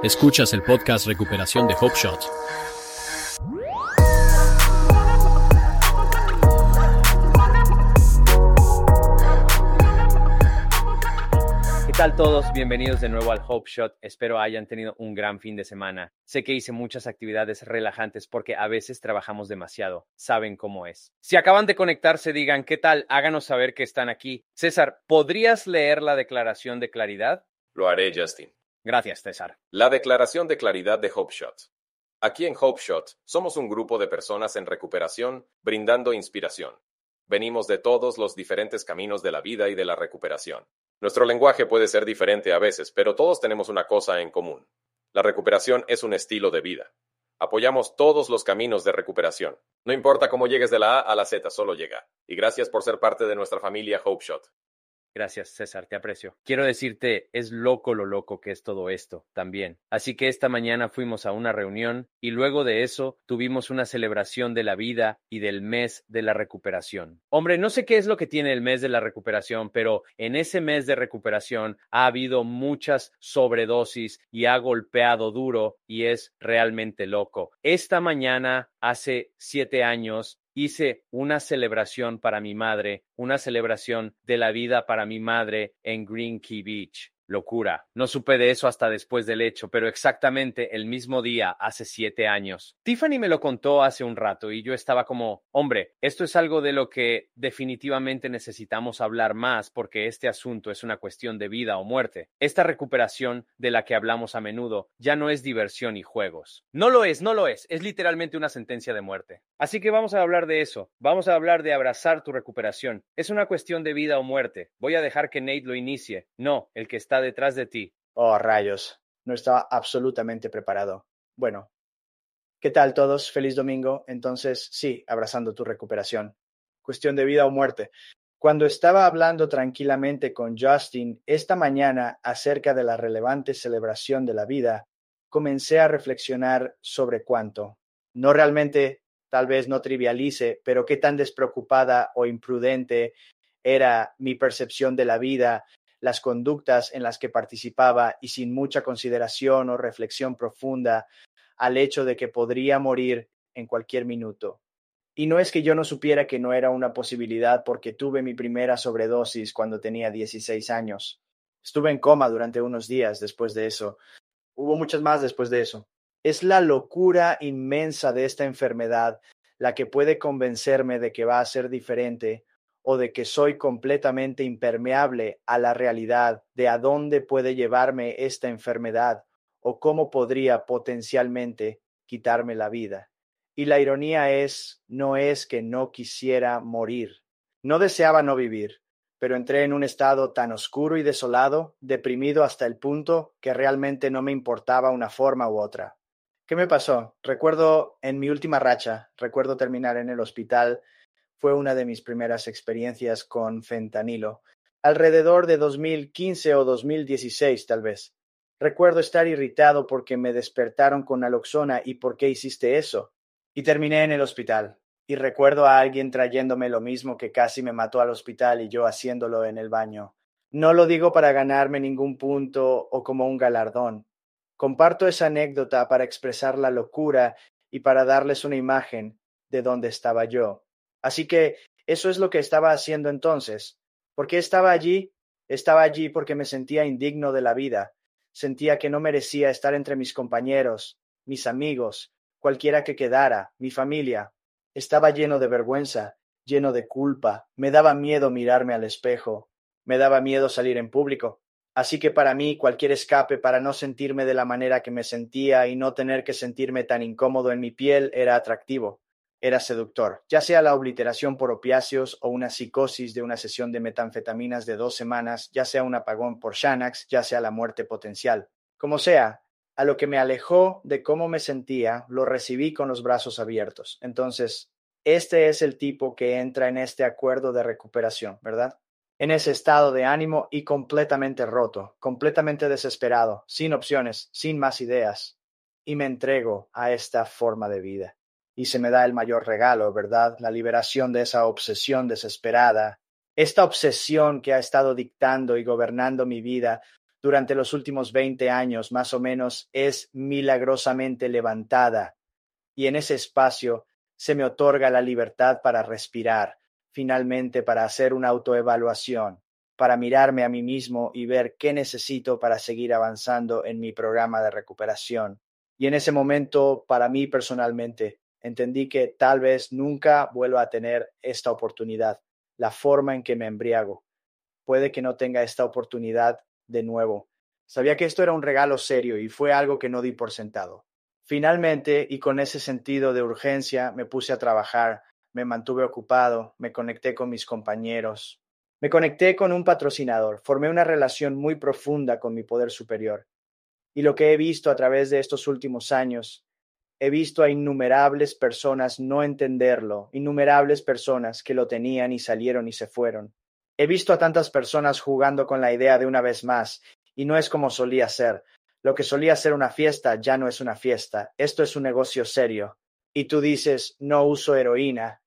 Escuchas el podcast Recuperación de Hope Shot. ¿Qué tal todos? Bienvenidos de nuevo al Hope Shot. Espero hayan tenido un gran fin de semana. Sé que hice muchas actividades relajantes porque a veces trabajamos demasiado. Saben cómo es. Si acaban de conectarse, digan qué tal, háganos saber que están aquí. César, ¿podrías leer la declaración de claridad? Lo haré, Justin. Gracias, César. La declaración de claridad de HopeShot. Aquí en HopeShot somos un grupo de personas en recuperación brindando inspiración. Venimos de todos los diferentes caminos de la vida y de la recuperación. Nuestro lenguaje puede ser diferente a veces, pero todos tenemos una cosa en común. La recuperación es un estilo de vida. Apoyamos todos los caminos de recuperación. No importa cómo llegues de la A a la Z, solo llega. Y gracias por ser parte de nuestra familia HopeShot. Gracias, César, te aprecio. Quiero decirte, es loco lo loco que es todo esto también. Así que esta mañana fuimos a una reunión y luego de eso tuvimos una celebración de la vida y del mes de la recuperación. Hombre, no sé qué es lo que tiene el mes de la recuperación, pero en ese mes de recuperación ha habido muchas sobredosis y ha golpeado duro y es realmente loco. Esta mañana, hace siete años, hice una celebración para mi madre, una celebración de la vida para mi madre en Green Key Beach locura. No supe de eso hasta después del hecho, pero exactamente el mismo día, hace siete años. Tiffany me lo contó hace un rato y yo estaba como, hombre, esto es algo de lo que definitivamente necesitamos hablar más porque este asunto es una cuestión de vida o muerte. Esta recuperación de la que hablamos a menudo ya no es diversión y juegos. No lo es, no lo es, es literalmente una sentencia de muerte. Así que vamos a hablar de eso, vamos a hablar de abrazar tu recuperación. Es una cuestión de vida o muerte. Voy a dejar que Nate lo inicie. No, el que está detrás de ti. Oh, rayos. No estaba absolutamente preparado. Bueno. ¿Qué tal todos? Feliz domingo. Entonces, sí, abrazando tu recuperación. Cuestión de vida o muerte. Cuando estaba hablando tranquilamente con Justin esta mañana acerca de la relevante celebración de la vida, comencé a reflexionar sobre cuánto. No realmente, tal vez no trivialice, pero qué tan despreocupada o imprudente era mi percepción de la vida las conductas en las que participaba y sin mucha consideración o reflexión profunda al hecho de que podría morir en cualquier minuto. Y no es que yo no supiera que no era una posibilidad porque tuve mi primera sobredosis cuando tenía 16 años. Estuve en coma durante unos días después de eso. Hubo muchas más después de eso. Es la locura inmensa de esta enfermedad la que puede convencerme de que va a ser diferente o de que soy completamente impermeable a la realidad de a dónde puede llevarme esta enfermedad o cómo podría potencialmente quitarme la vida. Y la ironía es, no es que no quisiera morir. No deseaba no vivir, pero entré en un estado tan oscuro y desolado, deprimido hasta el punto que realmente no me importaba una forma u otra. ¿Qué me pasó? Recuerdo en mi última racha, recuerdo terminar en el hospital fue una de mis primeras experiencias con fentanilo, alrededor de 2015 o 2016 tal vez. Recuerdo estar irritado porque me despertaron con naloxona y por qué hiciste eso. Y terminé en el hospital. Y recuerdo a alguien trayéndome lo mismo que casi me mató al hospital y yo haciéndolo en el baño. No lo digo para ganarme ningún punto o como un galardón. Comparto esa anécdota para expresar la locura y para darles una imagen de dónde estaba yo. Así que eso es lo que estaba haciendo entonces. ¿Por qué estaba allí? Estaba allí porque me sentía indigno de la vida. Sentía que no merecía estar entre mis compañeros, mis amigos, cualquiera que quedara, mi familia. Estaba lleno de vergüenza, lleno de culpa. Me daba miedo mirarme al espejo. Me daba miedo salir en público. Así que para mí cualquier escape para no sentirme de la manera que me sentía y no tener que sentirme tan incómodo en mi piel era atractivo era seductor, ya sea la obliteración por opiáceos o una psicosis de una sesión de metanfetaminas de dos semanas, ya sea un apagón por Xanax, ya sea la muerte potencial. Como sea, a lo que me alejó de cómo me sentía, lo recibí con los brazos abiertos. Entonces, este es el tipo que entra en este acuerdo de recuperación, ¿verdad? En ese estado de ánimo y completamente roto, completamente desesperado, sin opciones, sin más ideas, y me entrego a esta forma de vida y se me da el mayor regalo, ¿verdad? La liberación de esa obsesión desesperada, esta obsesión que ha estado dictando y gobernando mi vida durante los últimos 20 años más o menos es milagrosamente levantada y en ese espacio se me otorga la libertad para respirar, finalmente para hacer una autoevaluación, para mirarme a mí mismo y ver qué necesito para seguir avanzando en mi programa de recuperación. Y en ese momento, para mí personalmente, entendí que tal vez nunca vuelva a tener esta oportunidad, la forma en que me embriago. Puede que no tenga esta oportunidad de nuevo. Sabía que esto era un regalo serio y fue algo que no di por sentado. Finalmente, y con ese sentido de urgencia, me puse a trabajar, me mantuve ocupado, me conecté con mis compañeros, me conecté con un patrocinador, formé una relación muy profunda con mi poder superior. Y lo que he visto a través de estos últimos años, he visto a innumerables personas no entenderlo, innumerables personas que lo tenían y salieron y se fueron. He visto a tantas personas jugando con la idea de una vez más, y no es como solía ser. Lo que solía ser una fiesta ya no es una fiesta, esto es un negocio serio. Y tú dices, no uso heroína,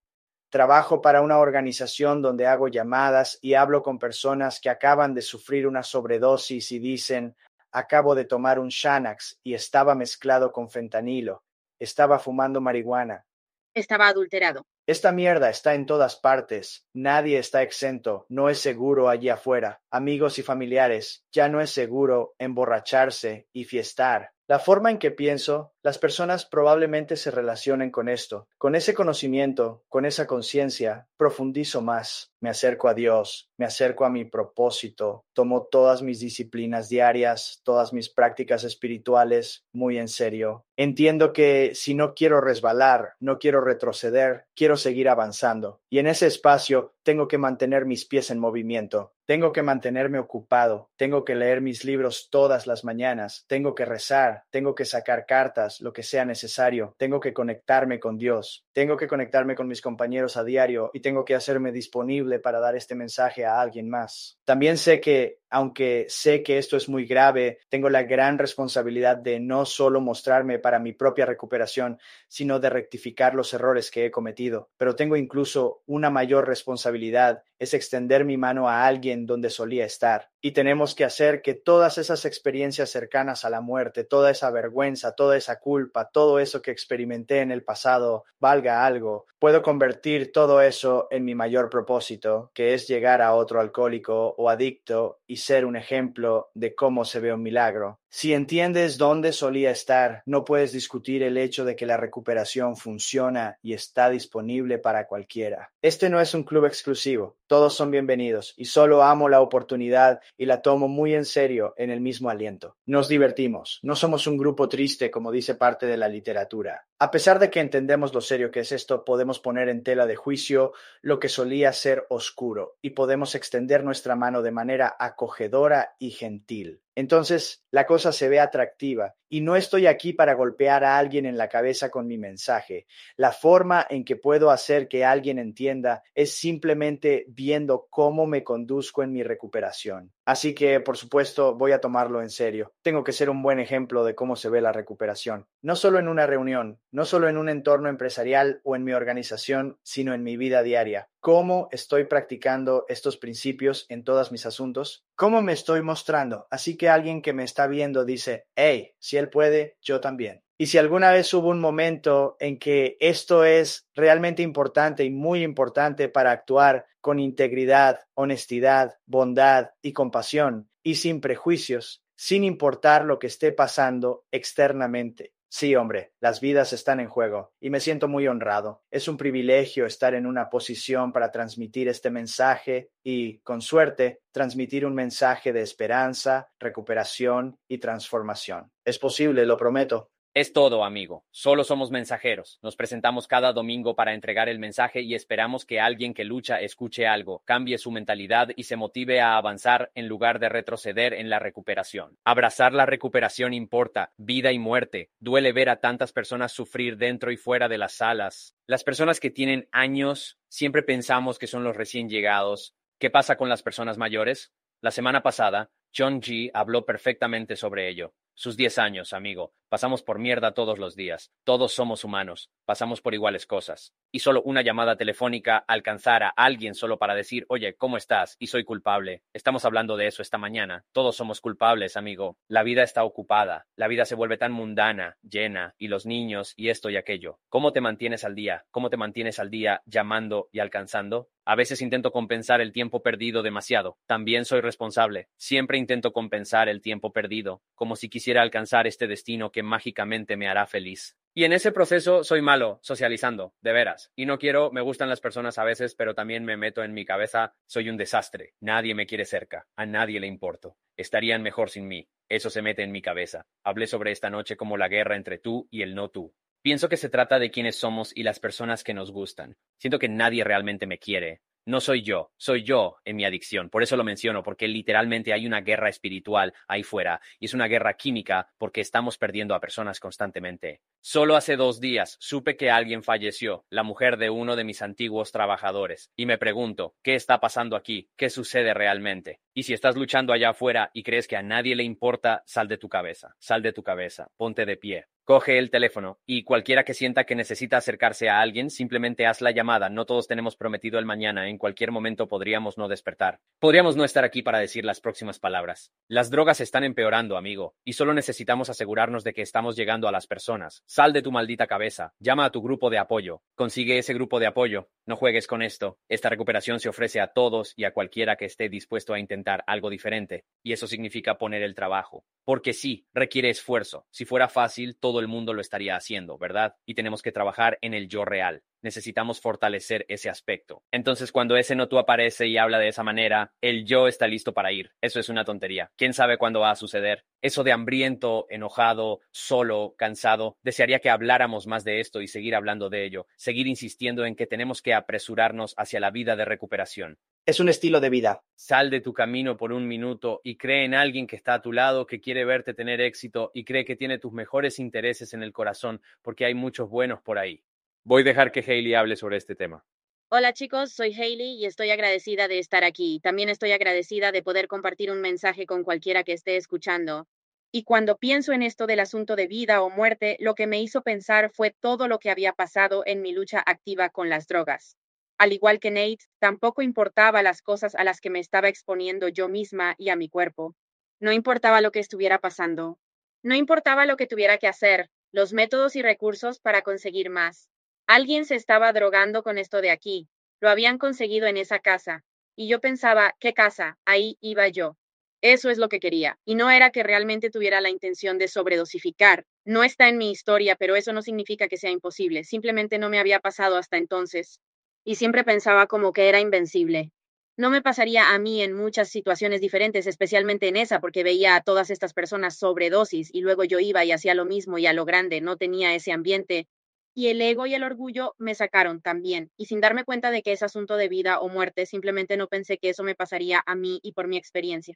Trabajo para una organización donde hago llamadas y hablo con personas que acaban de sufrir una sobredosis y dicen, acabo de tomar un Xanax y estaba mezclado con fentanilo, estaba fumando marihuana. Estaba adulterado. Esta mierda está en todas partes, nadie está exento, no es seguro allí afuera. Amigos y familiares, ya no es seguro emborracharse y fiestar. La forma en que pienso, las personas probablemente se relacionen con esto. Con ese conocimiento, con esa conciencia, profundizo más, me acerco a Dios, me acerco a mi propósito, tomo todas mis disciplinas diarias, todas mis prácticas espirituales muy en serio. Entiendo que si no quiero resbalar, no quiero retroceder, quiero seguir avanzando. Y en ese espacio tengo que mantener mis pies en movimiento. Tengo que mantenerme ocupado, tengo que leer mis libros todas las mañanas, tengo que rezar, tengo que sacar cartas, lo que sea necesario, tengo que conectarme con Dios, tengo que conectarme con mis compañeros a diario y tengo que hacerme disponible para dar este mensaje a alguien más. También sé que aunque sé que esto es muy grave, tengo la gran responsabilidad de no solo mostrarme para mi propia recuperación, sino de rectificar los errores que he cometido. Pero tengo incluso una mayor responsabilidad, es extender mi mano a alguien donde solía estar. Y tenemos que hacer que todas esas experiencias cercanas a la muerte, toda esa vergüenza, toda esa culpa, todo eso que experimenté en el pasado, valga algo. Puedo convertir todo eso en mi mayor propósito, que es llegar a otro alcohólico o adicto y ser un ejemplo de cómo se ve un milagro. Si entiendes dónde solía estar, no puedes discutir el hecho de que la recuperación funciona y está disponible para cualquiera. Este no es un club exclusivo, todos son bienvenidos y solo amo la oportunidad y la tomo muy en serio en el mismo aliento. Nos divertimos, no somos un grupo triste como dice parte de la literatura. A pesar de que entendemos lo serio que es esto, podemos poner en tela de juicio lo que solía ser oscuro y podemos extender nuestra mano de manera acogedora y gentil. Entonces la cosa se ve atractiva y no estoy aquí para golpear a alguien en la cabeza con mi mensaje. La forma en que puedo hacer que alguien entienda es simplemente viendo cómo me conduzco en mi recuperación. Así que, por supuesto, voy a tomarlo en serio. Tengo que ser un buen ejemplo de cómo se ve la recuperación. No solo en una reunión, no solo en un entorno empresarial o en mi organización, sino en mi vida diaria. ¿Cómo estoy practicando estos principios en todos mis asuntos? ¿Cómo me estoy mostrando? Así que alguien que me está viendo dice, hey, si él puede, yo también. Y si alguna vez hubo un momento en que esto es realmente importante y muy importante para actuar con integridad, honestidad, bondad y compasión, y sin prejuicios, sin importar lo que esté pasando externamente. Sí, hombre, las vidas están en juego y me siento muy honrado. Es un privilegio estar en una posición para transmitir este mensaje y, con suerte, transmitir un mensaje de esperanza, recuperación y transformación. Es posible, lo prometo. Es todo, amigo. Solo somos mensajeros. Nos presentamos cada domingo para entregar el mensaje y esperamos que alguien que lucha escuche algo, cambie su mentalidad y se motive a avanzar en lugar de retroceder en la recuperación. Abrazar la recuperación importa, vida y muerte. Duele ver a tantas personas sufrir dentro y fuera de las salas. Las personas que tienen años siempre pensamos que son los recién llegados. ¿Qué pasa con las personas mayores? La semana pasada, John G. habló perfectamente sobre ello sus 10 años, amigo. Pasamos por mierda todos los días. Todos somos humanos. Pasamos por iguales cosas. Y solo una llamada telefónica alcanzar a alguien solo para decir, oye, ¿cómo estás? Y soy culpable. Estamos hablando de eso esta mañana. Todos somos culpables, amigo. La vida está ocupada. La vida se vuelve tan mundana, llena, y los niños, y esto y aquello. ¿Cómo te mantienes al día? ¿Cómo te mantienes al día llamando y alcanzando? A veces intento compensar el tiempo perdido demasiado. También soy responsable. Siempre intento compensar el tiempo perdido, como si quisiera alcanzar este destino que mágicamente me hará feliz. Y en ese proceso soy malo socializando, de veras. Y no quiero, me gustan las personas a veces, pero también me meto en mi cabeza, soy un desastre. Nadie me quiere cerca, a nadie le importo. Estarían mejor sin mí. Eso se mete en mi cabeza. Hablé sobre esta noche como la guerra entre tú y el no tú. Pienso que se trata de quiénes somos y las personas que nos gustan. Siento que nadie realmente me quiere. No soy yo, soy yo en mi adicción. Por eso lo menciono, porque literalmente hay una guerra espiritual ahí fuera y es una guerra química porque estamos perdiendo a personas constantemente. Solo hace dos días supe que alguien falleció, la mujer de uno de mis antiguos trabajadores, y me pregunto, ¿qué está pasando aquí? ¿Qué sucede realmente? Y si estás luchando allá afuera y crees que a nadie le importa, sal de tu cabeza, sal de tu cabeza, ponte de pie, Coge el teléfono y cualquiera que sienta que necesita acercarse a alguien, simplemente haz la llamada. No todos tenemos prometido el mañana. En cualquier momento podríamos no despertar. Podríamos no estar aquí para decir las próximas palabras. Las drogas están empeorando, amigo, y solo necesitamos asegurarnos de que estamos llegando a las personas. Sal de tu maldita cabeza. Llama a tu grupo de apoyo. Consigue ese grupo de apoyo. No juegues con esto. Esta recuperación se ofrece a todos y a cualquiera que esté dispuesto a intentar algo diferente. Y eso significa poner el trabajo. Porque sí, requiere esfuerzo. Si fuera fácil, el mundo lo estaría haciendo, ¿verdad? Y tenemos que trabajar en el yo real. Necesitamos fortalecer ese aspecto. Entonces, cuando ese no tú aparece y habla de esa manera, el yo está listo para ir. Eso es una tontería. ¿Quién sabe cuándo va a suceder? Eso de hambriento, enojado, solo, cansado, desearía que habláramos más de esto y seguir hablando de ello, seguir insistiendo en que tenemos que apresurarnos hacia la vida de recuperación. Es un estilo de vida. Sal de tu camino por un minuto y cree en alguien que está a tu lado, que quiere verte tener éxito y cree que tiene tus mejores intereses en el corazón, porque hay muchos buenos por ahí. Voy a dejar que Hailey hable sobre este tema. Hola chicos, soy Hailey y estoy agradecida de estar aquí. También estoy agradecida de poder compartir un mensaje con cualquiera que esté escuchando. Y cuando pienso en esto del asunto de vida o muerte, lo que me hizo pensar fue todo lo que había pasado en mi lucha activa con las drogas. Al igual que Nate, tampoco importaba las cosas a las que me estaba exponiendo yo misma y a mi cuerpo. No importaba lo que estuviera pasando. No importaba lo que tuviera que hacer, los métodos y recursos para conseguir más. Alguien se estaba drogando con esto de aquí. Lo habían conseguido en esa casa. Y yo pensaba, ¿qué casa? Ahí iba yo. Eso es lo que quería. Y no era que realmente tuviera la intención de sobredosificar. No está en mi historia, pero eso no significa que sea imposible. Simplemente no me había pasado hasta entonces y siempre pensaba como que era invencible. No me pasaría a mí en muchas situaciones diferentes, especialmente en esa, porque veía a todas estas personas sobredosis y luego yo iba y hacía lo mismo y a lo grande, no tenía ese ambiente. Y el ego y el orgullo me sacaron también, y sin darme cuenta de que es asunto de vida o muerte, simplemente no pensé que eso me pasaría a mí y por mi experiencia.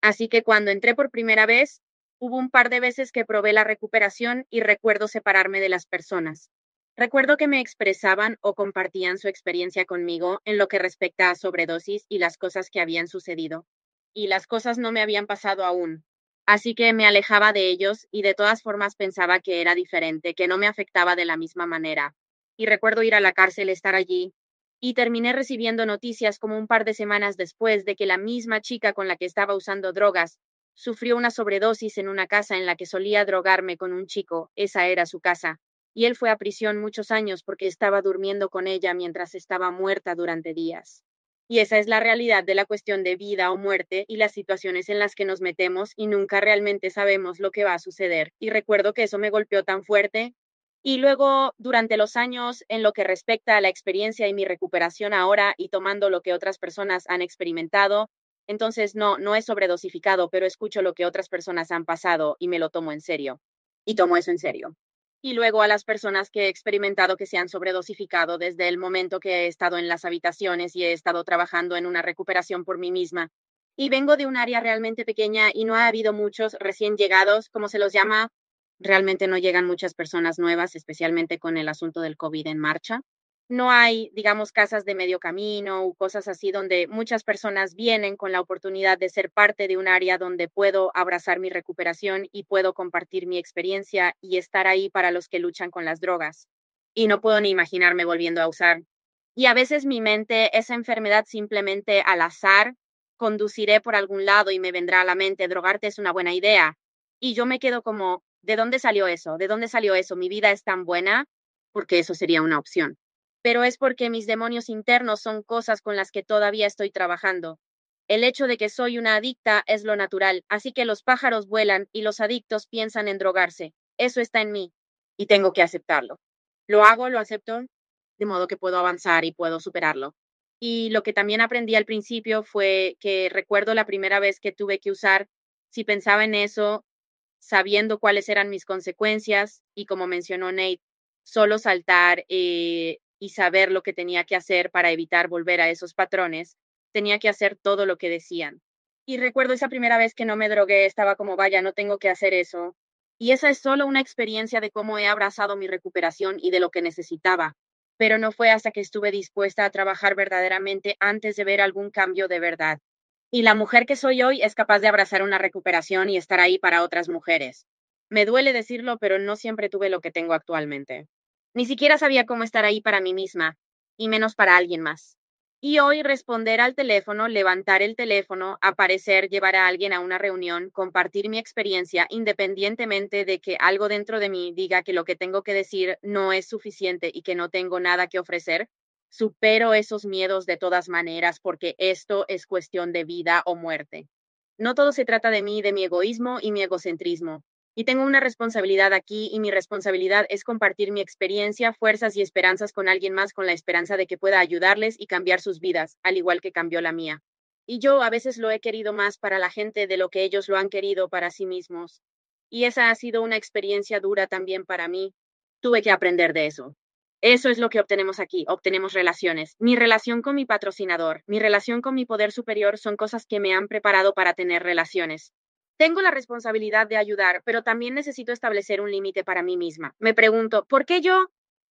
Así que cuando entré por primera vez, hubo un par de veces que probé la recuperación y recuerdo separarme de las personas. Recuerdo que me expresaban o compartían su experiencia conmigo en lo que respecta a sobredosis y las cosas que habían sucedido. Y las cosas no me habían pasado aún. Así que me alejaba de ellos y de todas formas pensaba que era diferente, que no me afectaba de la misma manera. Y recuerdo ir a la cárcel, estar allí, y terminé recibiendo noticias como un par de semanas después de que la misma chica con la que estaba usando drogas sufrió una sobredosis en una casa en la que solía drogarme con un chico, esa era su casa y él fue a prisión muchos años porque estaba durmiendo con ella mientras estaba muerta durante días. Y esa es la realidad de la cuestión de vida o muerte y las situaciones en las que nos metemos y nunca realmente sabemos lo que va a suceder. Y recuerdo que eso me golpeó tan fuerte. Y luego, durante los años, en lo que respecta a la experiencia y mi recuperación ahora y tomando lo que otras personas han experimentado, entonces no, no es sobredosificado, pero escucho lo que otras personas han pasado y me lo tomo en serio. Y tomo eso en serio y luego a las personas que he experimentado que se han sobredosificado desde el momento que he estado en las habitaciones y he estado trabajando en una recuperación por mí misma. Y vengo de un área realmente pequeña y no ha habido muchos recién llegados, como se los llama. Realmente no llegan muchas personas nuevas, especialmente con el asunto del COVID en marcha. No hay, digamos, casas de medio camino o cosas así donde muchas personas vienen con la oportunidad de ser parte de un área donde puedo abrazar mi recuperación y puedo compartir mi experiencia y estar ahí para los que luchan con las drogas. Y no puedo ni imaginarme volviendo a usar. Y a veces mi mente, esa enfermedad simplemente al azar, conduciré por algún lado y me vendrá a la mente, drogarte es una buena idea. Y yo me quedo como, ¿de dónde salió eso? ¿De dónde salió eso? Mi vida es tan buena porque eso sería una opción pero es porque mis demonios internos son cosas con las que todavía estoy trabajando. El hecho de que soy una adicta es lo natural, así que los pájaros vuelan y los adictos piensan en drogarse. Eso está en mí y tengo que aceptarlo. Lo hago, lo acepto, de modo que puedo avanzar y puedo superarlo. Y lo que también aprendí al principio fue que recuerdo la primera vez que tuve que usar, si pensaba en eso, sabiendo cuáles eran mis consecuencias y como mencionó Nate, solo saltar eh, y saber lo que tenía que hacer para evitar volver a esos patrones, tenía que hacer todo lo que decían. Y recuerdo esa primera vez que no me drogué, estaba como, vaya, no tengo que hacer eso. Y esa es solo una experiencia de cómo he abrazado mi recuperación y de lo que necesitaba. Pero no fue hasta que estuve dispuesta a trabajar verdaderamente antes de ver algún cambio de verdad. Y la mujer que soy hoy es capaz de abrazar una recuperación y estar ahí para otras mujeres. Me duele decirlo, pero no siempre tuve lo que tengo actualmente. Ni siquiera sabía cómo estar ahí para mí misma, y menos para alguien más. Y hoy responder al teléfono, levantar el teléfono, aparecer, llevar a alguien a una reunión, compartir mi experiencia, independientemente de que algo dentro de mí diga que lo que tengo que decir no es suficiente y que no tengo nada que ofrecer, supero esos miedos de todas maneras porque esto es cuestión de vida o muerte. No todo se trata de mí, de mi egoísmo y mi egocentrismo. Y tengo una responsabilidad aquí y mi responsabilidad es compartir mi experiencia, fuerzas y esperanzas con alguien más con la esperanza de que pueda ayudarles y cambiar sus vidas, al igual que cambió la mía. Y yo a veces lo he querido más para la gente de lo que ellos lo han querido para sí mismos. Y esa ha sido una experiencia dura también para mí. Tuve que aprender de eso. Eso es lo que obtenemos aquí, obtenemos relaciones. Mi relación con mi patrocinador, mi relación con mi poder superior son cosas que me han preparado para tener relaciones. Tengo la responsabilidad de ayudar, pero también necesito establecer un límite para mí misma. Me pregunto, ¿por qué yo?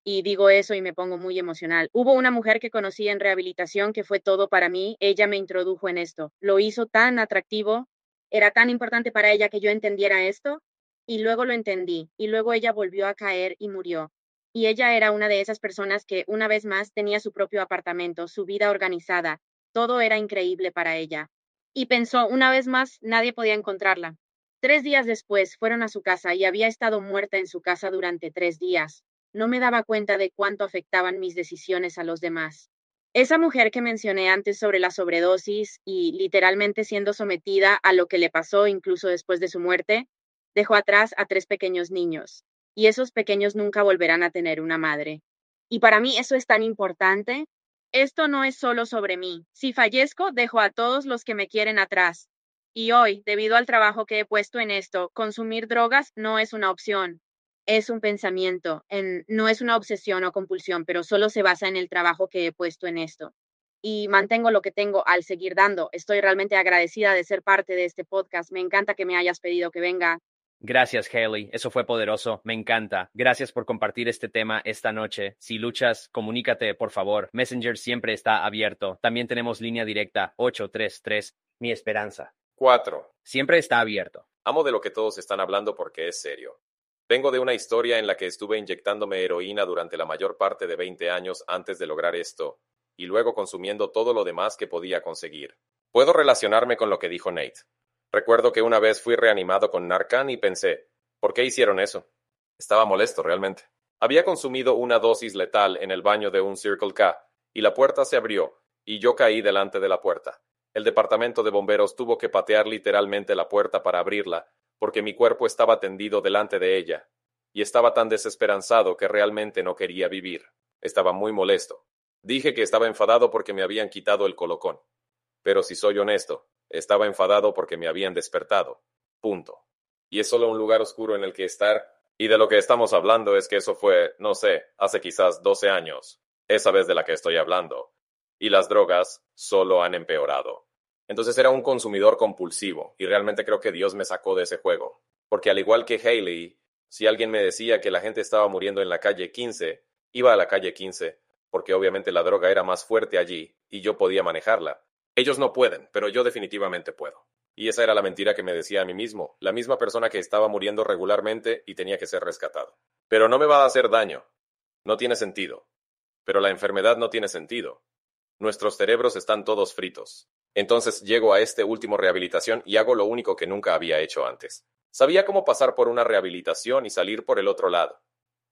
Y digo eso y me pongo muy emocional. Hubo una mujer que conocí en rehabilitación que fue todo para mí. Ella me introdujo en esto. Lo hizo tan atractivo. Era tan importante para ella que yo entendiera esto. Y luego lo entendí. Y luego ella volvió a caer y murió. Y ella era una de esas personas que una vez más tenía su propio apartamento, su vida organizada. Todo era increíble para ella y pensó, una vez más, nadie podía encontrarla. Tres días después fueron a su casa y había estado muerta en su casa durante tres días. No me daba cuenta de cuánto afectaban mis decisiones a los demás. Esa mujer que mencioné antes sobre la sobredosis y literalmente siendo sometida a lo que le pasó incluso después de su muerte, dejó atrás a tres pequeños niños, y esos pequeños nunca volverán a tener una madre. Y para mí eso es tan importante esto no es solo sobre mí. Si fallezco, dejo a todos los que me quieren atrás. Y hoy, debido al trabajo que he puesto en esto, consumir drogas no es una opción. Es un pensamiento, en, no es una obsesión o compulsión, pero solo se basa en el trabajo que he puesto en esto. Y mantengo lo que tengo al seguir dando. Estoy realmente agradecida de ser parte de este podcast. Me encanta que me hayas pedido que venga. Gracias, Haley. Eso fue poderoso. Me encanta. Gracias por compartir este tema esta noche. Si luchas, comunícate, por favor. Messenger siempre está abierto. También tenemos línea directa 833. Mi esperanza. 4. Siempre está abierto. Amo de lo que todos están hablando porque es serio. Vengo de una historia en la que estuve inyectándome heroína durante la mayor parte de 20 años antes de lograr esto, y luego consumiendo todo lo demás que podía conseguir. Puedo relacionarme con lo que dijo Nate. Recuerdo que una vez fui reanimado con Narcan y pensé, ¿por qué hicieron eso? Estaba molesto realmente. Había consumido una dosis letal en el baño de un Circle K, y la puerta se abrió, y yo caí delante de la puerta. El departamento de bomberos tuvo que patear literalmente la puerta para abrirla, porque mi cuerpo estaba tendido delante de ella, y estaba tan desesperanzado que realmente no quería vivir. Estaba muy molesto. Dije que estaba enfadado porque me habían quitado el colocón. Pero si soy honesto, estaba enfadado porque me habían despertado. Punto. Y es solo un lugar oscuro en el que estar. Y de lo que estamos hablando es que eso fue, no sé, hace quizás 12 años. Esa vez de la que estoy hablando. Y las drogas solo han empeorado. Entonces era un consumidor compulsivo, y realmente creo que Dios me sacó de ese juego. Porque al igual que Haley, si alguien me decía que la gente estaba muriendo en la calle 15, iba a la calle 15, porque obviamente la droga era más fuerte allí y yo podía manejarla. Ellos no pueden, pero yo definitivamente puedo. Y esa era la mentira que me decía a mí mismo, la misma persona que estaba muriendo regularmente y tenía que ser rescatado. Pero no me va a hacer daño. No tiene sentido. Pero la enfermedad no tiene sentido. Nuestros cerebros están todos fritos. Entonces llego a este último rehabilitación y hago lo único que nunca había hecho antes. Sabía cómo pasar por una rehabilitación y salir por el otro lado,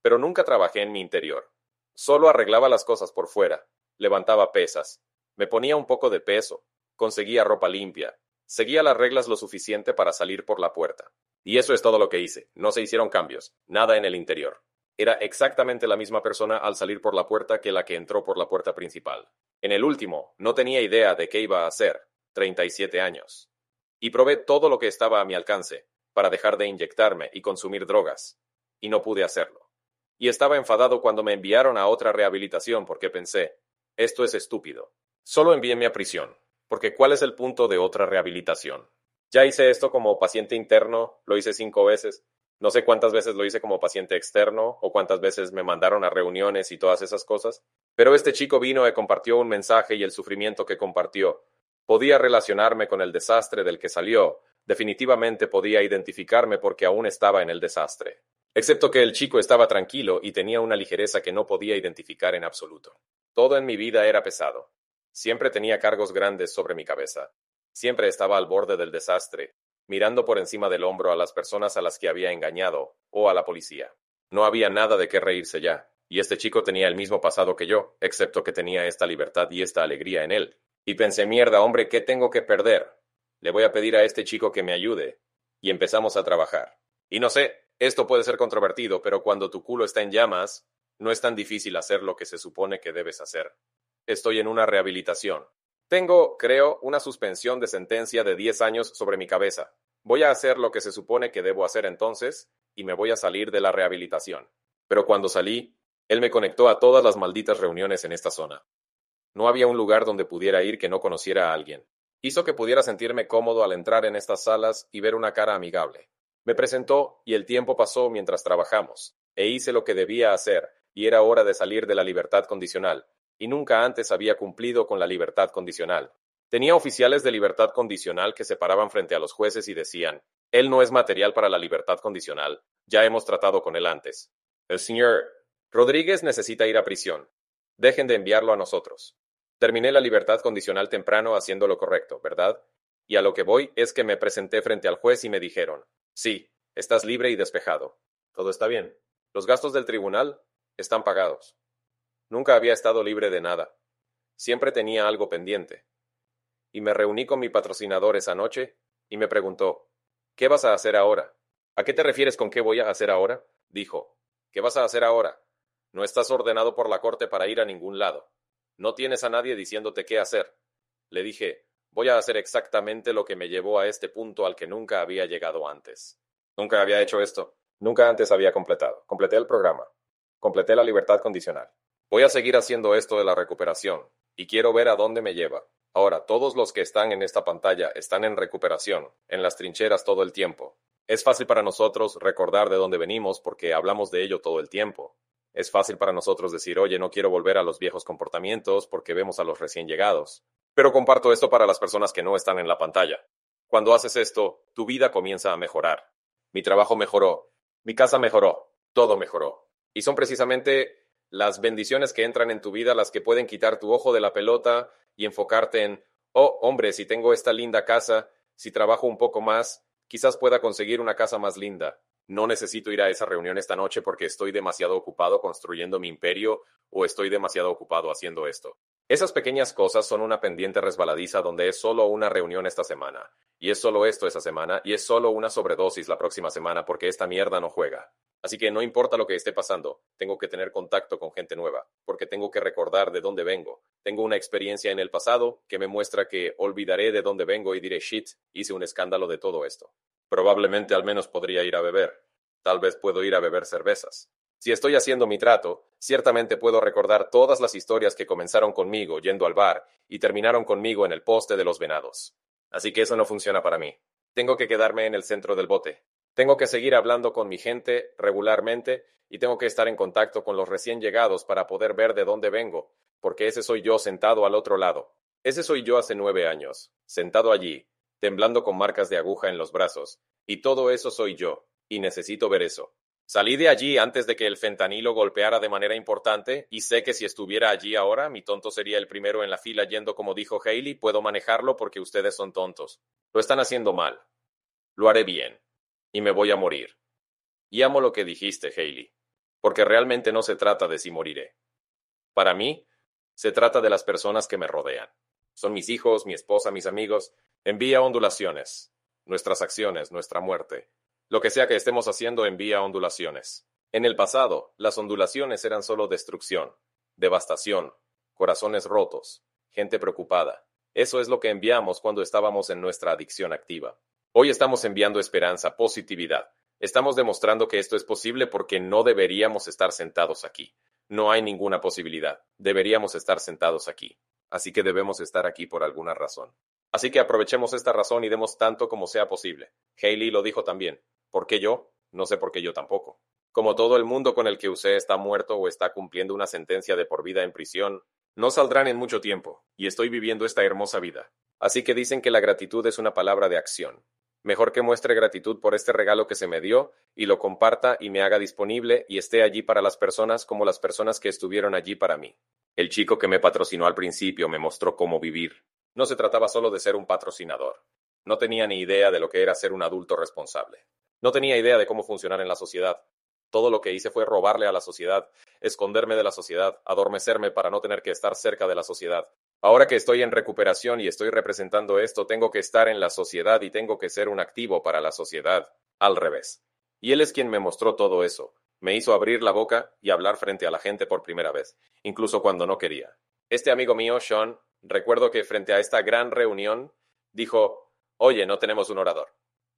pero nunca trabajé en mi interior. Solo arreglaba las cosas por fuera, levantaba pesas, me ponía un poco de peso, conseguía ropa limpia, seguía las reglas lo suficiente para salir por la puerta. Y eso es todo lo que hice. No se hicieron cambios, nada en el interior. Era exactamente la misma persona al salir por la puerta que la que entró por la puerta principal. En el último, no tenía idea de qué iba a hacer, 37 años. Y probé todo lo que estaba a mi alcance, para dejar de inyectarme y consumir drogas. Y no pude hacerlo. Y estaba enfadado cuando me enviaron a otra rehabilitación porque pensé, esto es estúpido. Solo envíenme a prisión, porque ¿cuál es el punto de otra rehabilitación? Ya hice esto como paciente interno, lo hice cinco veces. No sé cuántas veces lo hice como paciente externo o cuántas veces me mandaron a reuniones y todas esas cosas. Pero este chico vino y compartió un mensaje y el sufrimiento que compartió. Podía relacionarme con el desastre del que salió. Definitivamente podía identificarme porque aún estaba en el desastre. Excepto que el chico estaba tranquilo y tenía una ligereza que no podía identificar en absoluto. Todo en mi vida era pesado. Siempre tenía cargos grandes sobre mi cabeza. Siempre estaba al borde del desastre, mirando por encima del hombro a las personas a las que había engañado, o a la policía. No había nada de qué reírse ya, y este chico tenía el mismo pasado que yo, excepto que tenía esta libertad y esta alegría en él. Y pensé, mierda, hombre, ¿qué tengo que perder? Le voy a pedir a este chico que me ayude. Y empezamos a trabajar. Y no sé, esto puede ser controvertido, pero cuando tu culo está en llamas, no es tan difícil hacer lo que se supone que debes hacer. Estoy en una rehabilitación. Tengo, creo, una suspensión de sentencia de 10 años sobre mi cabeza. Voy a hacer lo que se supone que debo hacer entonces y me voy a salir de la rehabilitación. Pero cuando salí, él me conectó a todas las malditas reuniones en esta zona. No había un lugar donde pudiera ir que no conociera a alguien. Hizo que pudiera sentirme cómodo al entrar en estas salas y ver una cara amigable. Me presentó y el tiempo pasó mientras trabajamos, e hice lo que debía hacer, y era hora de salir de la libertad condicional, y nunca antes había cumplido con la libertad condicional. Tenía oficiales de libertad condicional que se paraban frente a los jueces y decían, él no es material para la libertad condicional, ya hemos tratado con él antes. El señor Rodríguez necesita ir a prisión. Dejen de enviarlo a nosotros. Terminé la libertad condicional temprano haciendo lo correcto, ¿verdad? Y a lo que voy es que me presenté frente al juez y me dijeron, sí, estás libre y despejado. Todo está bien. Los gastos del tribunal están pagados. Nunca había estado libre de nada. Siempre tenía algo pendiente. Y me reuní con mi patrocinador esa noche y me preguntó, ¿qué vas a hacer ahora? ¿A qué te refieres con qué voy a hacer ahora? Dijo, ¿qué vas a hacer ahora? No estás ordenado por la corte para ir a ningún lado. No tienes a nadie diciéndote qué hacer. Le dije, voy a hacer exactamente lo que me llevó a este punto al que nunca había llegado antes. Nunca había hecho esto. Nunca antes había completado. Completé el programa. Completé la libertad condicional. Voy a seguir haciendo esto de la recuperación y quiero ver a dónde me lleva. Ahora, todos los que están en esta pantalla están en recuperación, en las trincheras todo el tiempo. Es fácil para nosotros recordar de dónde venimos porque hablamos de ello todo el tiempo. Es fácil para nosotros decir, oye, no quiero volver a los viejos comportamientos porque vemos a los recién llegados. Pero comparto esto para las personas que no están en la pantalla. Cuando haces esto, tu vida comienza a mejorar. Mi trabajo mejoró, mi casa mejoró, todo mejoró. Y son precisamente las bendiciones que entran en tu vida, las que pueden quitar tu ojo de la pelota y enfocarte en, oh, hombre, si tengo esta linda casa, si trabajo un poco más, quizás pueda conseguir una casa más linda. No necesito ir a esa reunión esta noche porque estoy demasiado ocupado construyendo mi imperio o estoy demasiado ocupado haciendo esto. Esas pequeñas cosas son una pendiente resbaladiza donde es solo una reunión esta semana, y es solo esto esa semana, y es solo una sobredosis la próxima semana porque esta mierda no juega. Así que no importa lo que esté pasando, tengo que tener contacto con gente nueva, porque tengo que recordar de dónde vengo. Tengo una experiencia en el pasado que me muestra que olvidaré de dónde vengo y diré, shit, hice un escándalo de todo esto. Probablemente al menos podría ir a beber. Tal vez puedo ir a beber cervezas. Si estoy haciendo mi trato, ciertamente puedo recordar todas las historias que comenzaron conmigo yendo al bar y terminaron conmigo en el poste de los venados. Así que eso no funciona para mí. Tengo que quedarme en el centro del bote. Tengo que seguir hablando con mi gente regularmente y tengo que estar en contacto con los recién llegados para poder ver de dónde vengo, porque ese soy yo sentado al otro lado. Ese soy yo hace nueve años, sentado allí, temblando con marcas de aguja en los brazos, y todo eso soy yo, y necesito ver eso. Salí de allí antes de que el fentanilo golpeara de manera importante, y sé que si estuviera allí ahora, mi tonto sería el primero en la fila yendo como dijo Haley, puedo manejarlo porque ustedes son tontos. Lo están haciendo mal. Lo haré bien. Y me voy a morir. Y amo lo que dijiste, Haley porque realmente no se trata de si moriré. Para mí, se trata de las personas que me rodean. Son mis hijos, mi esposa, mis amigos. Envía ondulaciones. Nuestras acciones, nuestra muerte. Lo que sea que estemos haciendo envía ondulaciones. En el pasado, las ondulaciones eran solo destrucción, devastación, corazones rotos, gente preocupada. Eso es lo que enviamos cuando estábamos en nuestra adicción activa. Hoy estamos enviando esperanza, positividad, Estamos demostrando que esto es posible porque no deberíamos estar sentados aquí. No hay ninguna posibilidad. Deberíamos estar sentados aquí. Así que debemos estar aquí por alguna razón. Así que aprovechemos esta razón y demos tanto como sea posible. Haley lo dijo también. ¿Por qué yo? No sé por qué yo tampoco. Como todo el mundo con el que usé está muerto o está cumpliendo una sentencia de por vida en prisión, no saldrán en mucho tiempo, y estoy viviendo esta hermosa vida. Así que dicen que la gratitud es una palabra de acción. Mejor que muestre gratitud por este regalo que se me dio y lo comparta y me haga disponible y esté allí para las personas como las personas que estuvieron allí para mí. El chico que me patrocinó al principio me mostró cómo vivir. No se trataba solo de ser un patrocinador. No tenía ni idea de lo que era ser un adulto responsable. No tenía idea de cómo funcionar en la sociedad. Todo lo que hice fue robarle a la sociedad, esconderme de la sociedad, adormecerme para no tener que estar cerca de la sociedad, Ahora que estoy en recuperación y estoy representando esto, tengo que estar en la sociedad y tengo que ser un activo para la sociedad. Al revés. Y él es quien me mostró todo eso. Me hizo abrir la boca y hablar frente a la gente por primera vez, incluso cuando no quería. Este amigo mío, Sean, recuerdo que frente a esta gran reunión, dijo, oye, no tenemos un orador.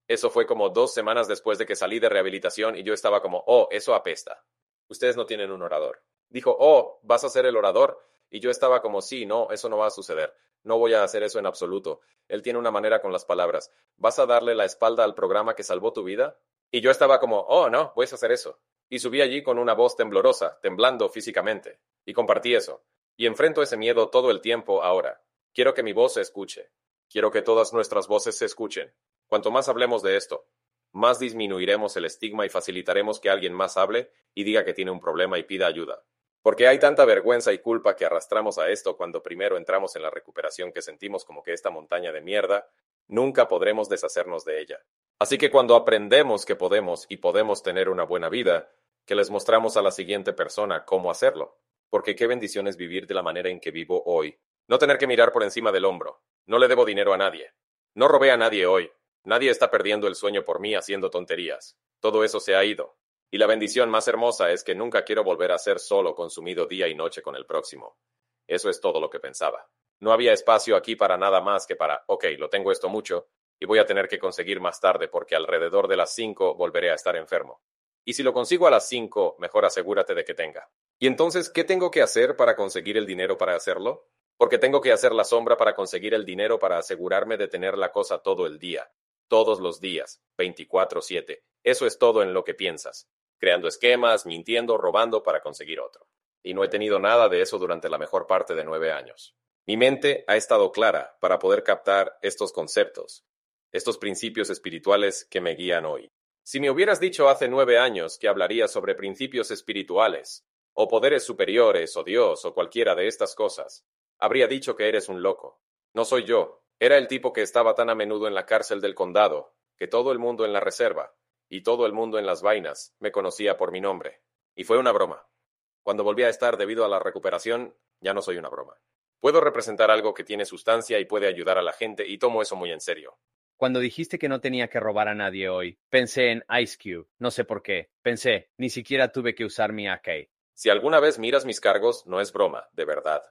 Eso fue como dos semanas después de que salí de rehabilitación y yo estaba como, oh, eso apesta. Ustedes no tienen un orador. Dijo, oh, vas a ser el orador. Y yo estaba como, sí, no, eso no va a suceder. No voy a hacer eso en absoluto. Él tiene una manera con las palabras. ¿Vas a darle la espalda al programa que salvó tu vida? Y yo estaba como, oh, no, voy a hacer eso. Y subí allí con una voz temblorosa, temblando físicamente. Y compartí eso. Y enfrento ese miedo todo el tiempo ahora. Quiero que mi voz se escuche. Quiero que todas nuestras voces se escuchen. Cuanto más hablemos de esto, más disminuiremos el estigma y facilitaremos que alguien más hable y diga que tiene un problema y pida ayuda. Porque hay tanta vergüenza y culpa que arrastramos a esto cuando primero entramos en la recuperación que sentimos como que esta montaña de mierda, nunca podremos deshacernos de ella. Así que cuando aprendemos que podemos y podemos tener una buena vida, que les mostramos a la siguiente persona cómo hacerlo. Porque qué bendición es vivir de la manera en que vivo hoy. No tener que mirar por encima del hombro. No le debo dinero a nadie. No robé a nadie hoy. Nadie está perdiendo el sueño por mí haciendo tonterías. Todo eso se ha ido. Y la bendición más hermosa es que nunca quiero volver a ser solo consumido día y noche con el próximo. Eso es todo lo que pensaba. No había espacio aquí para nada más que para, ok, lo tengo esto mucho, y voy a tener que conseguir más tarde porque alrededor de las cinco volveré a estar enfermo. Y si lo consigo a las cinco, mejor asegúrate de que tenga. ¿Y entonces qué tengo que hacer para conseguir el dinero para hacerlo? Porque tengo que hacer la sombra para conseguir el dinero para asegurarme de tener la cosa todo el día, todos los días, 24/7. Eso es todo en lo que piensas creando esquemas, mintiendo, robando para conseguir otro. Y no he tenido nada de eso durante la mejor parte de nueve años. Mi mente ha estado clara para poder captar estos conceptos, estos principios espirituales que me guían hoy. Si me hubieras dicho hace nueve años que hablaría sobre principios espirituales, o poderes superiores, o Dios, o cualquiera de estas cosas, habría dicho que eres un loco. No soy yo. Era el tipo que estaba tan a menudo en la cárcel del condado, que todo el mundo en la reserva, y todo el mundo en las vainas me conocía por mi nombre. Y fue una broma. Cuando volví a estar debido a la recuperación, ya no soy una broma. Puedo representar algo que tiene sustancia y puede ayudar a la gente y tomo eso muy en serio. Cuando dijiste que no tenía que robar a nadie hoy, pensé en Ice Cube. No sé por qué. Pensé, ni siquiera tuve que usar mi AK. Si alguna vez miras mis cargos, no es broma, de verdad.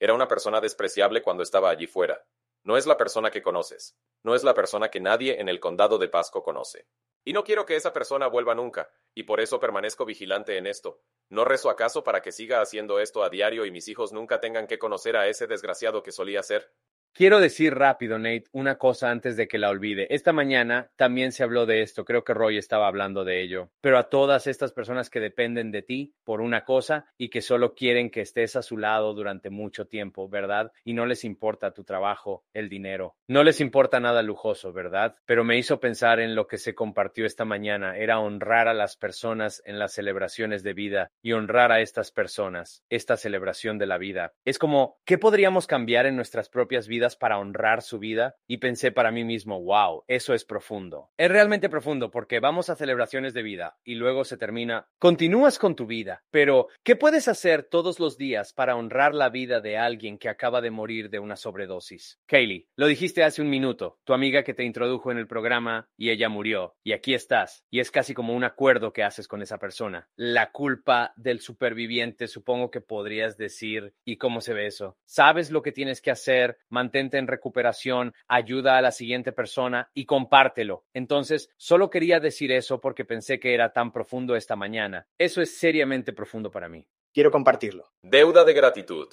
Era una persona despreciable cuando estaba allí fuera. No es la persona que conoces. No es la persona que nadie en el condado de Pasco conoce. Y no quiero que esa persona vuelva nunca, y por eso permanezco vigilante en esto. No rezo acaso para que siga haciendo esto a diario y mis hijos nunca tengan que conocer a ese desgraciado que solía ser. Quiero decir rápido, Nate, una cosa antes de que la olvide. Esta mañana también se habló de esto, creo que Roy estaba hablando de ello, pero a todas estas personas que dependen de ti por una cosa y que solo quieren que estés a su lado durante mucho tiempo, ¿verdad? Y no les importa tu trabajo, el dinero, no les importa nada lujoso, ¿verdad? Pero me hizo pensar en lo que se compartió esta mañana, era honrar a las personas en las celebraciones de vida y honrar a estas personas, esta celebración de la vida. Es como, ¿qué podríamos cambiar en nuestras propias vidas? Para honrar su vida y pensé para mí mismo, wow, eso es profundo. Es realmente profundo porque vamos a celebraciones de vida y luego se termina, continúas con tu vida, pero ¿qué puedes hacer todos los días para honrar la vida de alguien que acaba de morir de una sobredosis? Kaylee, lo dijiste hace un minuto, tu amiga que te introdujo en el programa y ella murió y aquí estás y es casi como un acuerdo que haces con esa persona. La culpa del superviviente supongo que podrías decir y cómo se ve eso. Sabes lo que tienes que hacer, mantente en recuperación, ayuda a la siguiente persona y compártelo. Entonces, solo quería decir eso porque pensé que era tan profundo esta mañana. Eso es seriamente profundo para mí. Quiero compartirlo. Deuda de gratitud.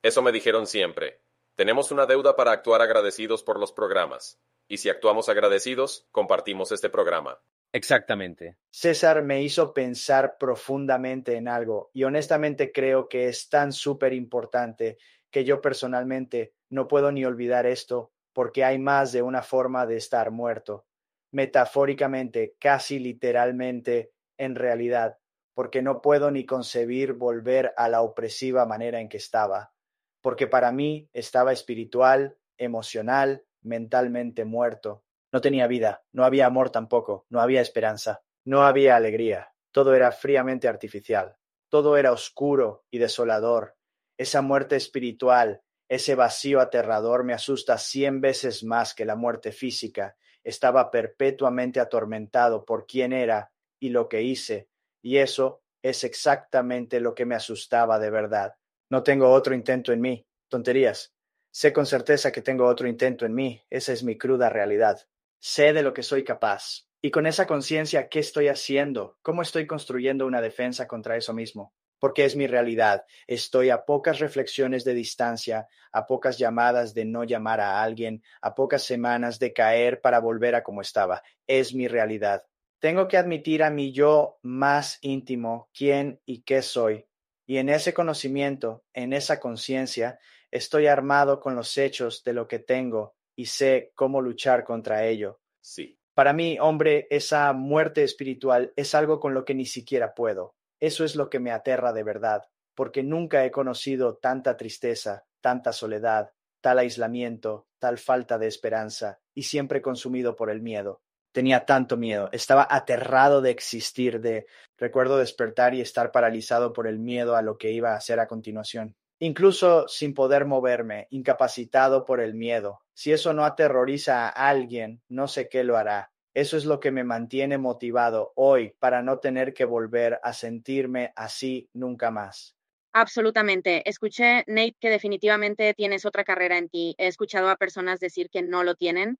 Eso me dijeron siempre. Tenemos una deuda para actuar agradecidos por los programas. Y si actuamos agradecidos, compartimos este programa. Exactamente. César me hizo pensar profundamente en algo y honestamente creo que es tan súper importante que yo personalmente no puedo ni olvidar esto porque hay más de una forma de estar muerto, metafóricamente, casi literalmente, en realidad, porque no puedo ni concebir volver a la opresiva manera en que estaba, porque para mí estaba espiritual, emocional, mentalmente muerto. No tenía vida, no había amor tampoco, no había esperanza, no había alegría, todo era fríamente artificial, todo era oscuro y desolador, esa muerte espiritual, ese vacío aterrador me asusta cien veces más que la muerte física. Estaba perpetuamente atormentado por quién era y lo que hice, y eso es exactamente lo que me asustaba de verdad. No tengo otro intento en mí. Tonterías. Sé con certeza que tengo otro intento en mí. Esa es mi cruda realidad. Sé de lo que soy capaz. Y con esa conciencia, ¿qué estoy haciendo? ¿Cómo estoy construyendo una defensa contra eso mismo? Porque es mi realidad. Estoy a pocas reflexiones de distancia, a pocas llamadas de no llamar a alguien, a pocas semanas de caer para volver a como estaba. Es mi realidad. Tengo que admitir a mi yo más íntimo quién y qué soy. Y en ese conocimiento, en esa conciencia, estoy armado con los hechos de lo que tengo y sé cómo luchar contra ello. Sí. Para mí, hombre, esa muerte espiritual es algo con lo que ni siquiera puedo. Eso es lo que me aterra de verdad, porque nunca he conocido tanta tristeza, tanta soledad, tal aislamiento, tal falta de esperanza, y siempre consumido por el miedo. Tenía tanto miedo, estaba aterrado de existir, de recuerdo despertar y estar paralizado por el miedo a lo que iba a hacer a continuación. Incluso sin poder moverme, incapacitado por el miedo. Si eso no aterroriza a alguien, no sé qué lo hará. Eso es lo que me mantiene motivado hoy para no tener que volver a sentirme así nunca más. Absolutamente. Escuché, Nate, que definitivamente tienes otra carrera en ti. He escuchado a personas decir que no lo tienen.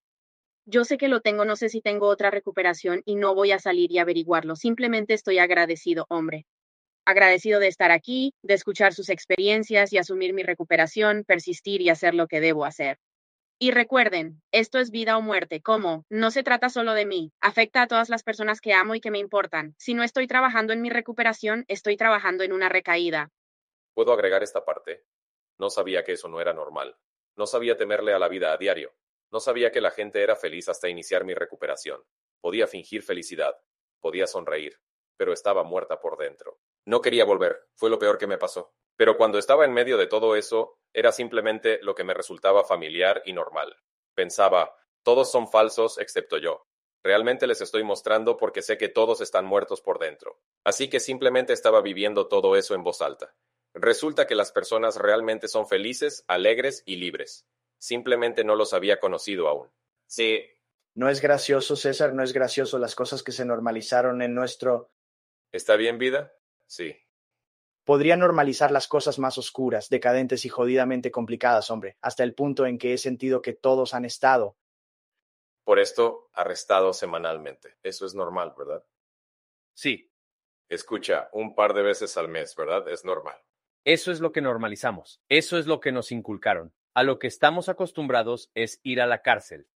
Yo sé que lo tengo, no sé si tengo otra recuperación y no voy a salir y averiguarlo. Simplemente estoy agradecido, hombre. Agradecido de estar aquí, de escuchar sus experiencias y asumir mi recuperación, persistir y hacer lo que debo hacer. Y recuerden, esto es vida o muerte. ¿Cómo? No se trata solo de mí. Afecta a todas las personas que amo y que me importan. Si no estoy trabajando en mi recuperación, estoy trabajando en una recaída. ¿Puedo agregar esta parte? No sabía que eso no era normal. No sabía temerle a la vida a diario. No sabía que la gente era feliz hasta iniciar mi recuperación. Podía fingir felicidad. Podía sonreír. Pero estaba muerta por dentro. No quería volver. Fue lo peor que me pasó. Pero cuando estaba en medio de todo eso, era simplemente lo que me resultaba familiar y normal. Pensaba, todos son falsos excepto yo. Realmente les estoy mostrando porque sé que todos están muertos por dentro. Así que simplemente estaba viviendo todo eso en voz alta. Resulta que las personas realmente son felices, alegres y libres. Simplemente no los había conocido aún. Sí. No es gracioso, César, no es gracioso las cosas que se normalizaron en nuestro... ¿Está bien vida? Sí podría normalizar las cosas más oscuras, decadentes y jodidamente complicadas, hombre, hasta el punto en que he sentido que todos han estado. Por esto, arrestado semanalmente. Eso es normal, ¿verdad? Sí. Escucha, un par de veces al mes, ¿verdad? Es normal. Eso es lo que normalizamos. Eso es lo que nos inculcaron. A lo que estamos acostumbrados es ir a la cárcel.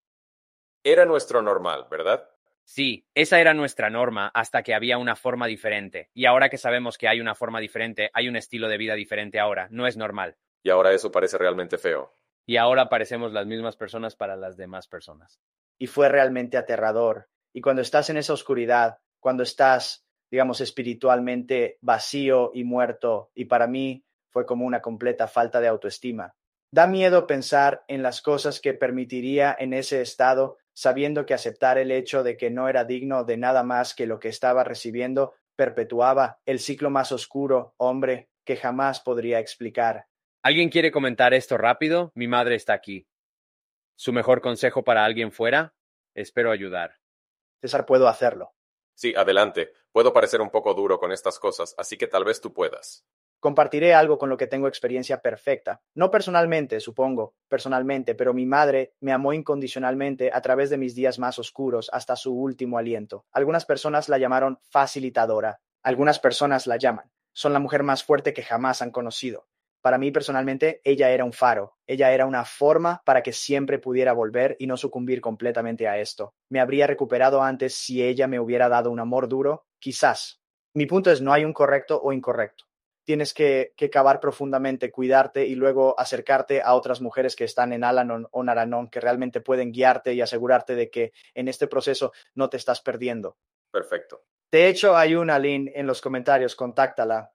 Era nuestro normal, ¿verdad? Sí, esa era nuestra norma hasta que había una forma diferente. Y ahora que sabemos que hay una forma diferente, hay un estilo de vida diferente ahora. No es normal. Y ahora eso parece realmente feo. Y ahora parecemos las mismas personas para las demás personas. Y fue realmente aterrador. Y cuando estás en esa oscuridad, cuando estás, digamos, espiritualmente vacío y muerto, y para mí fue como una completa falta de autoestima. Da miedo pensar en las cosas que permitiría en ese estado, sabiendo que aceptar el hecho de que no era digno de nada más que lo que estaba recibiendo perpetuaba el ciclo más oscuro, hombre, que jamás podría explicar. ¿Alguien quiere comentar esto rápido? Mi madre está aquí. ¿Su mejor consejo para alguien fuera? Espero ayudar. César, puedo hacerlo. Sí, adelante. Puedo parecer un poco duro con estas cosas, así que tal vez tú puedas. Compartiré algo con lo que tengo experiencia perfecta. No personalmente, supongo, personalmente, pero mi madre me amó incondicionalmente a través de mis días más oscuros hasta su último aliento. Algunas personas la llamaron facilitadora. Algunas personas la llaman. Son la mujer más fuerte que jamás han conocido. Para mí personalmente, ella era un faro, ella era una forma para que siempre pudiera volver y no sucumbir completamente a esto. Me habría recuperado antes si ella me hubiera dado un amor duro, quizás. Mi punto es, no hay un correcto o incorrecto. Tienes que, que cavar profundamente, cuidarte y luego acercarte a otras mujeres que están en Alanon o Naranon, que realmente pueden guiarte y asegurarte de que en este proceso no te estás perdiendo. Perfecto. De hecho, hay una link en los comentarios, contáctala.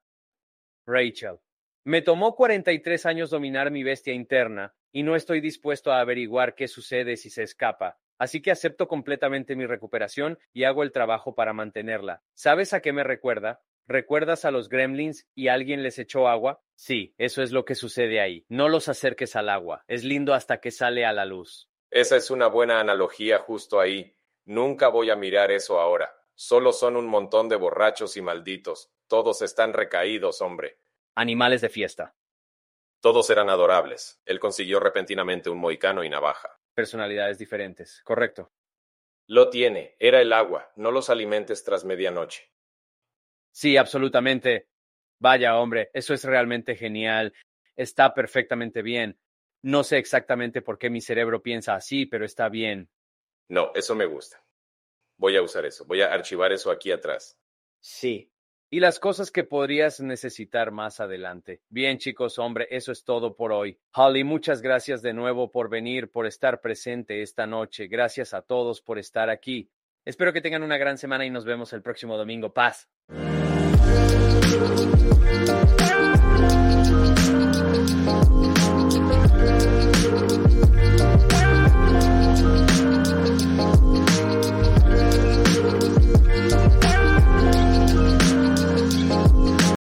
Rachel. Me tomó 43 años dominar mi bestia interna, y no estoy dispuesto a averiguar qué sucede si se escapa. Así que acepto completamente mi recuperación y hago el trabajo para mantenerla. ¿Sabes a qué me recuerda? ¿Recuerdas a los gremlins y alguien les echó agua? Sí, eso es lo que sucede ahí. No los acerques al agua. Es lindo hasta que sale a la luz. Esa es una buena analogía justo ahí. Nunca voy a mirar eso ahora. Solo son un montón de borrachos y malditos. Todos están recaídos, hombre animales de fiesta. Todos eran adorables. Él consiguió repentinamente un moicano y navaja. Personalidades diferentes, correcto. Lo tiene, era el agua, no los alimentes tras medianoche. Sí, absolutamente. Vaya, hombre, eso es realmente genial. Está perfectamente bien. No sé exactamente por qué mi cerebro piensa así, pero está bien. No, eso me gusta. Voy a usar eso. Voy a archivar eso aquí atrás. Sí, y las cosas que podrías necesitar más adelante. Bien, chicos, hombre, eso es todo por hoy. Holly, muchas gracias de nuevo por venir, por estar presente esta noche. Gracias a todos por estar aquí. Espero que tengan una gran semana y nos vemos el próximo domingo. Paz. Thank you.